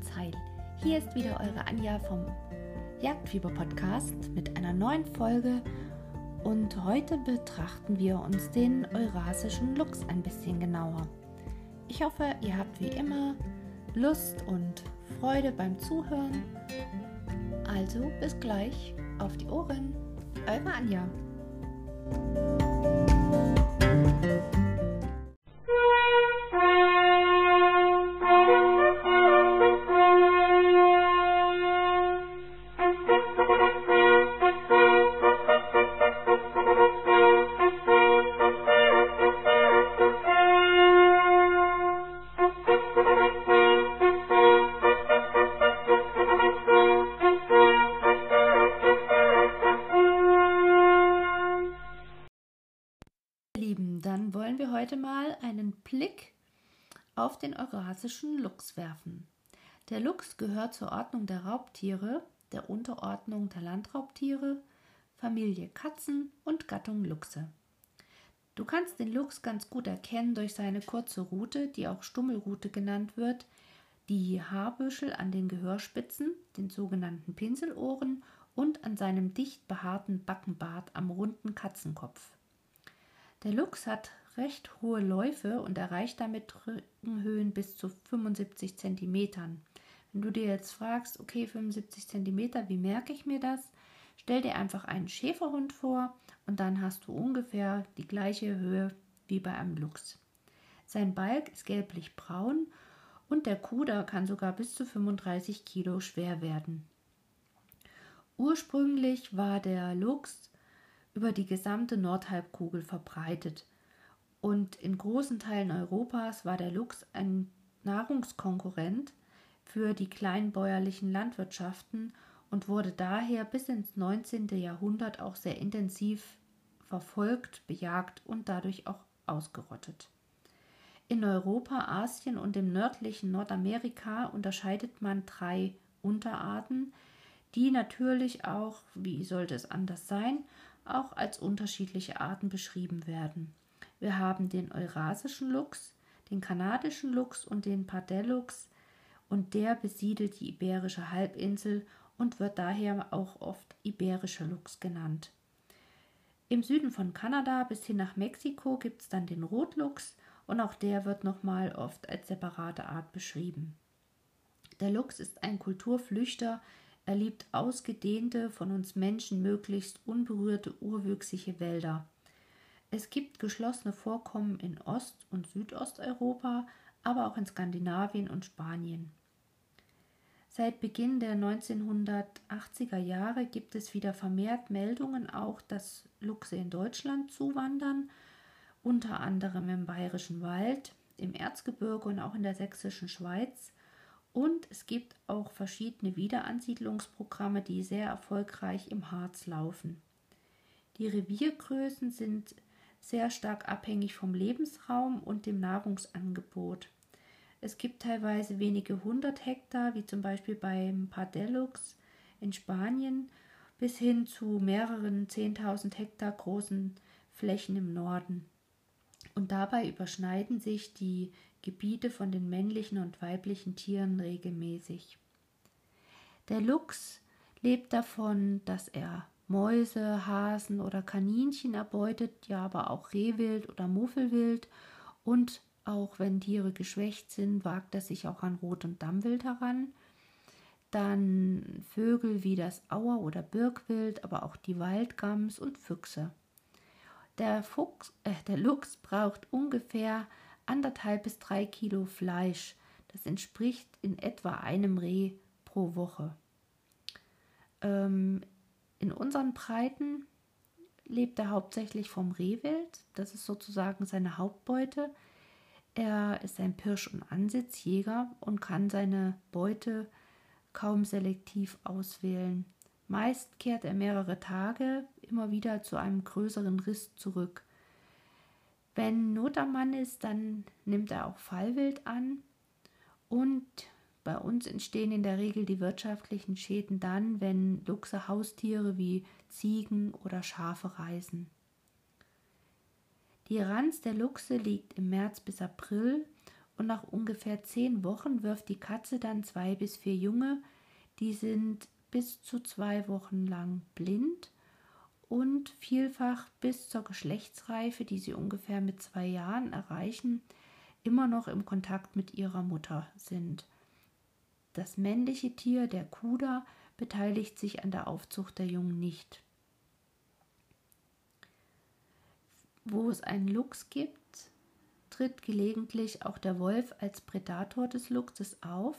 ganz heil. Hier ist wieder eure Anja vom Jagdfieber Podcast mit einer neuen Folge und heute betrachten wir uns den eurasischen Luchs ein bisschen genauer. Ich hoffe, ihr habt wie immer Lust und Freude beim Zuhören. Also bis gleich auf die Ohren. Eure Anja. Den eurasischen Luchs werfen. Der Luchs gehört zur Ordnung der Raubtiere, der Unterordnung der Landraubtiere, Familie Katzen und Gattung Luchse. Du kannst den Luchs ganz gut erkennen durch seine kurze Rute, die auch Stummelrute genannt wird, die Haarbüschel an den Gehörspitzen, den sogenannten Pinselohren und an seinem dicht behaarten Backenbart am runden Katzenkopf. Der Luchs hat recht hohe Läufe und erreicht damit Rückenhöhen bis zu 75 cm. Wenn du dir jetzt fragst, okay, 75 cm, wie merke ich mir das? Stell dir einfach einen Schäferhund vor und dann hast du ungefähr die gleiche Höhe wie bei einem Luchs. Sein Balk ist gelblich-braun und der Kuder kann sogar bis zu 35 Kilo schwer werden. Ursprünglich war der Luchs über die gesamte Nordhalbkugel verbreitet. Und in großen Teilen Europas war der Luchs ein Nahrungskonkurrent für die kleinbäuerlichen Landwirtschaften und wurde daher bis ins 19. Jahrhundert auch sehr intensiv verfolgt, bejagt und dadurch auch ausgerottet. In Europa, Asien und im nördlichen Nordamerika unterscheidet man drei Unterarten, die natürlich auch, wie sollte es anders sein, auch als unterschiedliche Arten beschrieben werden. Wir haben den eurasischen Luchs, den kanadischen Luchs und den Pardellux und der besiedelt die iberische Halbinsel und wird daher auch oft iberischer Luchs genannt. Im Süden von Kanada bis hin nach Mexiko gibt es dann den Rotluchs und auch der wird nochmal oft als separate Art beschrieben. Der Luchs ist ein Kulturflüchter, er liebt ausgedehnte, von uns Menschen möglichst unberührte urwüchsige Wälder. Es gibt geschlossene Vorkommen in Ost- und Südosteuropa, aber auch in Skandinavien und Spanien. Seit Beginn der 1980er Jahre gibt es wieder vermehrt Meldungen auch, dass Luchse in Deutschland zuwandern, unter anderem im Bayerischen Wald, im Erzgebirge und auch in der sächsischen Schweiz. Und es gibt auch verschiedene Wiederansiedlungsprogramme, die sehr erfolgreich im Harz laufen. Die Reviergrößen sind sehr stark abhängig vom Lebensraum und dem Nahrungsangebot. Es gibt teilweise wenige hundert Hektar, wie zum Beispiel beim Pardellux in Spanien, bis hin zu mehreren zehntausend Hektar großen Flächen im Norden. Und dabei überschneiden sich die Gebiete von den männlichen und weiblichen Tieren regelmäßig. Der Luchs lebt davon, dass er Mäuse, Hasen oder Kaninchen erbeutet, ja aber auch Rehwild oder Muffelwild und auch wenn Tiere geschwächt sind, wagt er sich auch an Rot- und Dammwild heran. Dann Vögel wie das Auer- oder Birkwild, aber auch die Waldgams und Füchse. Der, Fuchs, äh, der Luchs braucht ungefähr anderthalb bis drei Kilo Fleisch. Das entspricht in etwa einem Reh pro Woche. Ähm, in unseren Breiten lebt er hauptsächlich vom Rehwild. Das ist sozusagen seine Hauptbeute. Er ist ein Pirsch- und Ansitzjäger und kann seine Beute kaum selektiv auswählen. Meist kehrt er mehrere Tage immer wieder zu einem größeren Riss zurück. Wenn Not am Mann ist, dann nimmt er auch Fallwild an und bei uns entstehen in der Regel die wirtschaftlichen Schäden dann, wenn Luchse Haustiere wie Ziegen oder Schafe reißen. Die Ranz der Luchse liegt im März bis April und nach ungefähr zehn Wochen wirft die Katze dann zwei bis vier Junge, die sind bis zu zwei Wochen lang blind und vielfach bis zur Geschlechtsreife, die sie ungefähr mit zwei Jahren erreichen, immer noch im Kontakt mit ihrer Mutter sind. Das männliche Tier, der Kuder, beteiligt sich an der Aufzucht der Jungen nicht. Wo es einen Luchs gibt, tritt gelegentlich auch der Wolf als Prädator des Luchses auf.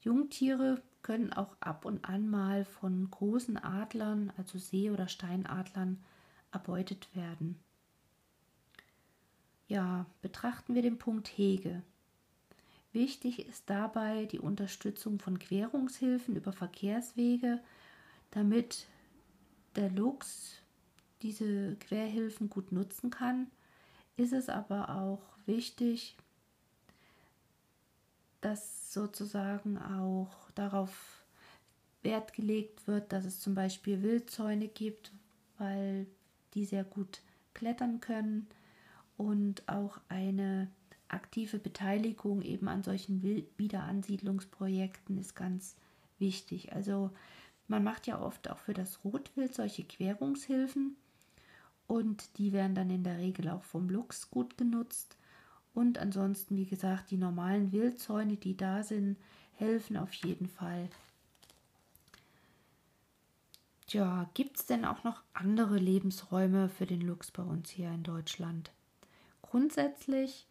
Jungtiere können auch ab und an mal von großen Adlern, also See- oder Steinadlern, erbeutet werden. Ja, betrachten wir den Punkt Hege. Wichtig ist dabei die Unterstützung von Querungshilfen über Verkehrswege, damit der Luchs diese Querhilfen gut nutzen kann. Ist es aber auch wichtig, dass sozusagen auch darauf Wert gelegt wird, dass es zum Beispiel Wildzäune gibt, weil die sehr gut klettern können und auch eine aktive Beteiligung eben an solchen Wiederansiedlungsprojekten ist ganz wichtig. Also man macht ja oft auch für das Rotwild solche Querungshilfen und die werden dann in der Regel auch vom Luchs gut genutzt. Und ansonsten, wie gesagt, die normalen Wildzäune, die da sind, helfen auf jeden Fall. Tja, gibt es denn auch noch andere Lebensräume für den Luchs bei uns hier in Deutschland? Grundsätzlich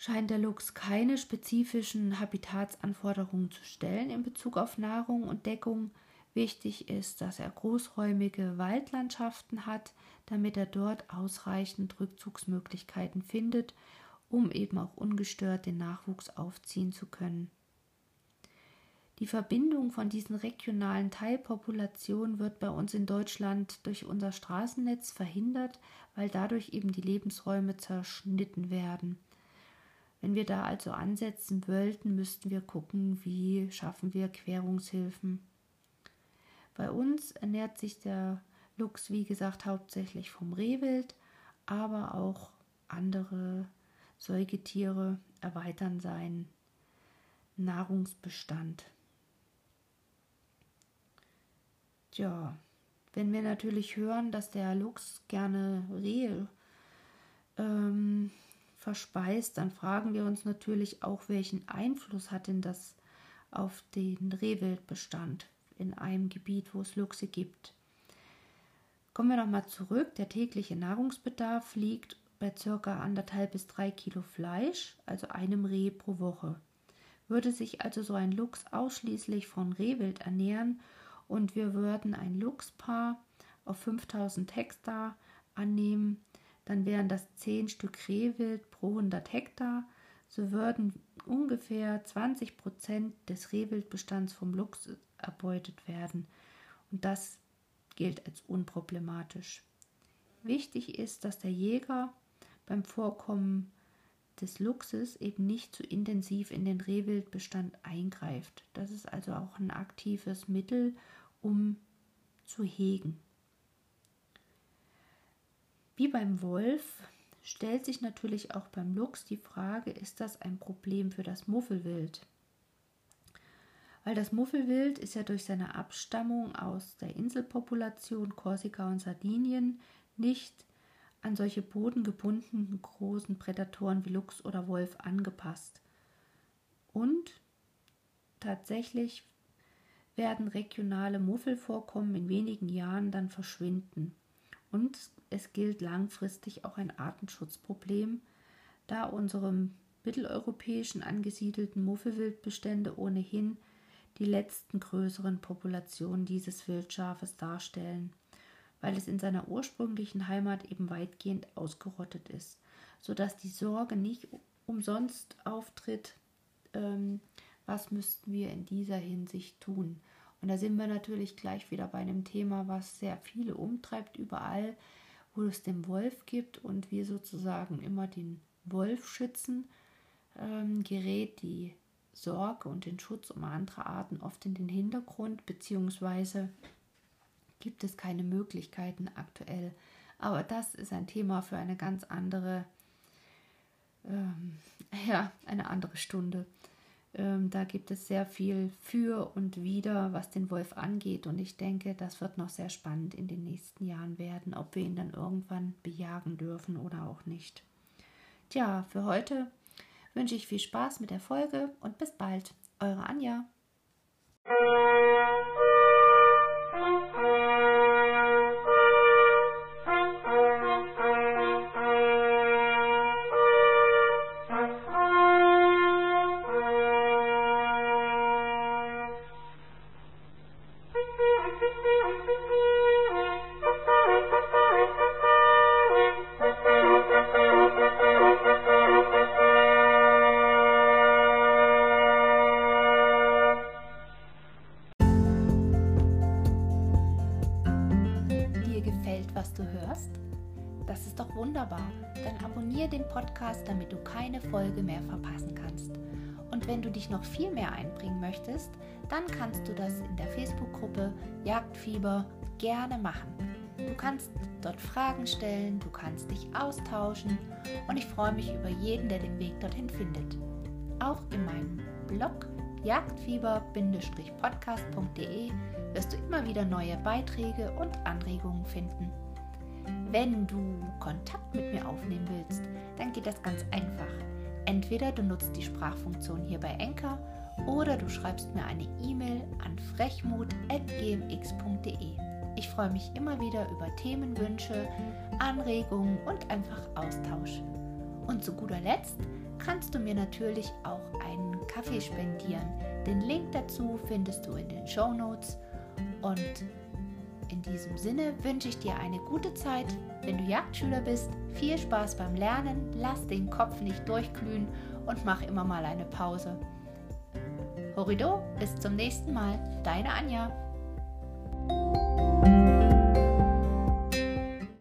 scheint der Luchs keine spezifischen Habitatsanforderungen zu stellen in Bezug auf Nahrung und Deckung. Wichtig ist, dass er großräumige Waldlandschaften hat, damit er dort ausreichend Rückzugsmöglichkeiten findet, um eben auch ungestört den Nachwuchs aufziehen zu können. Die Verbindung von diesen regionalen Teilpopulationen wird bei uns in Deutschland durch unser Straßennetz verhindert, weil dadurch eben die Lebensräume zerschnitten werden. Wenn wir da also ansetzen wollten, müssten wir gucken, wie schaffen wir Querungshilfen. Bei uns ernährt sich der Luchs, wie gesagt, hauptsächlich vom Rehwild, aber auch andere Säugetiere erweitern seinen Nahrungsbestand. Tja, wenn wir natürlich hören, dass der Luchs gerne Rehe ähm, verspeist, dann fragen wir uns natürlich auch, welchen Einfluss hat denn das auf den Rehwildbestand in einem Gebiet, wo es Luchse gibt. Kommen wir nochmal zurück. Der tägliche Nahrungsbedarf liegt bei ca. anderthalb bis drei Kilo Fleisch, also einem Reh pro Woche. Würde sich also so ein Luchs ausschließlich von Rehwild ernähren und wir würden ein Luchspaar auf 5000 Hektar annehmen, dann wären das 10 Stück Rehwild pro 100 Hektar. So würden ungefähr 20 Prozent des Rehwildbestands vom Luchs erbeutet werden. Und das gilt als unproblematisch. Wichtig ist, dass der Jäger beim Vorkommen des Luchses eben nicht zu intensiv in den Rehwildbestand eingreift. Das ist also auch ein aktives Mittel, um zu hegen. Wie beim Wolf stellt sich natürlich auch beim Luchs die Frage, ist das ein Problem für das Muffelwild? Weil das Muffelwild ist ja durch seine Abstammung aus der Inselpopulation Korsika und Sardinien nicht an solche bodengebundenen großen Prädatoren wie Luchs oder Wolf angepasst. Und tatsächlich werden regionale Muffelvorkommen in wenigen Jahren dann verschwinden. Und es gilt langfristig auch ein Artenschutzproblem, da unsere mitteleuropäischen angesiedelten Muffelwildbestände ohnehin die letzten größeren Populationen dieses Wildschafes darstellen, weil es in seiner ursprünglichen Heimat eben weitgehend ausgerottet ist, sodass die Sorge nicht umsonst auftritt, ähm, was müssten wir in dieser Hinsicht tun. Und da sind wir natürlich gleich wieder bei einem Thema, was sehr viele umtreibt, überall, wo es den Wolf gibt und wir sozusagen immer den Wolf schützen, ähm, gerät die Sorge und den Schutz um andere Arten oft in den Hintergrund, beziehungsweise gibt es keine Möglichkeiten aktuell. Aber das ist ein Thema für eine ganz andere ähm, ja, eine andere Stunde. Ähm, da gibt es sehr viel für und wider, was den Wolf angeht. Und ich denke, das wird noch sehr spannend in den nächsten Jahren werden, ob wir ihn dann irgendwann bejagen dürfen oder auch nicht. Tja, für heute wünsche ich viel Spaß mit der Folge und bis bald. Eure Anja. Folge mehr verpassen kannst. Und wenn du dich noch viel mehr einbringen möchtest, dann kannst du das in der Facebook-Gruppe Jagdfieber gerne machen. Du kannst dort Fragen stellen, du kannst dich austauschen und ich freue mich über jeden, der den Weg dorthin findet. Auch in meinem Blog jagdfieber-podcast.de wirst du immer wieder neue Beiträge und Anregungen finden. Wenn du Kontakt mit mir aufnehmen willst, dann geht das ganz einfach. Entweder du nutzt die Sprachfunktion hier bei Enker oder du schreibst mir eine E-Mail an frechmut.gmx.de. Ich freue mich immer wieder über Themenwünsche, Anregungen und einfach Austausch. Und zu guter Letzt kannst du mir natürlich auch einen Kaffee spendieren. Den Link dazu findest du in den Show Notes. Und in diesem Sinne wünsche ich dir eine gute Zeit. Wenn du Jagdschüler bist, viel Spaß beim Lernen, lass den Kopf nicht durchglühen und mach immer mal eine Pause. Horido, bis zum nächsten Mal, deine Anja.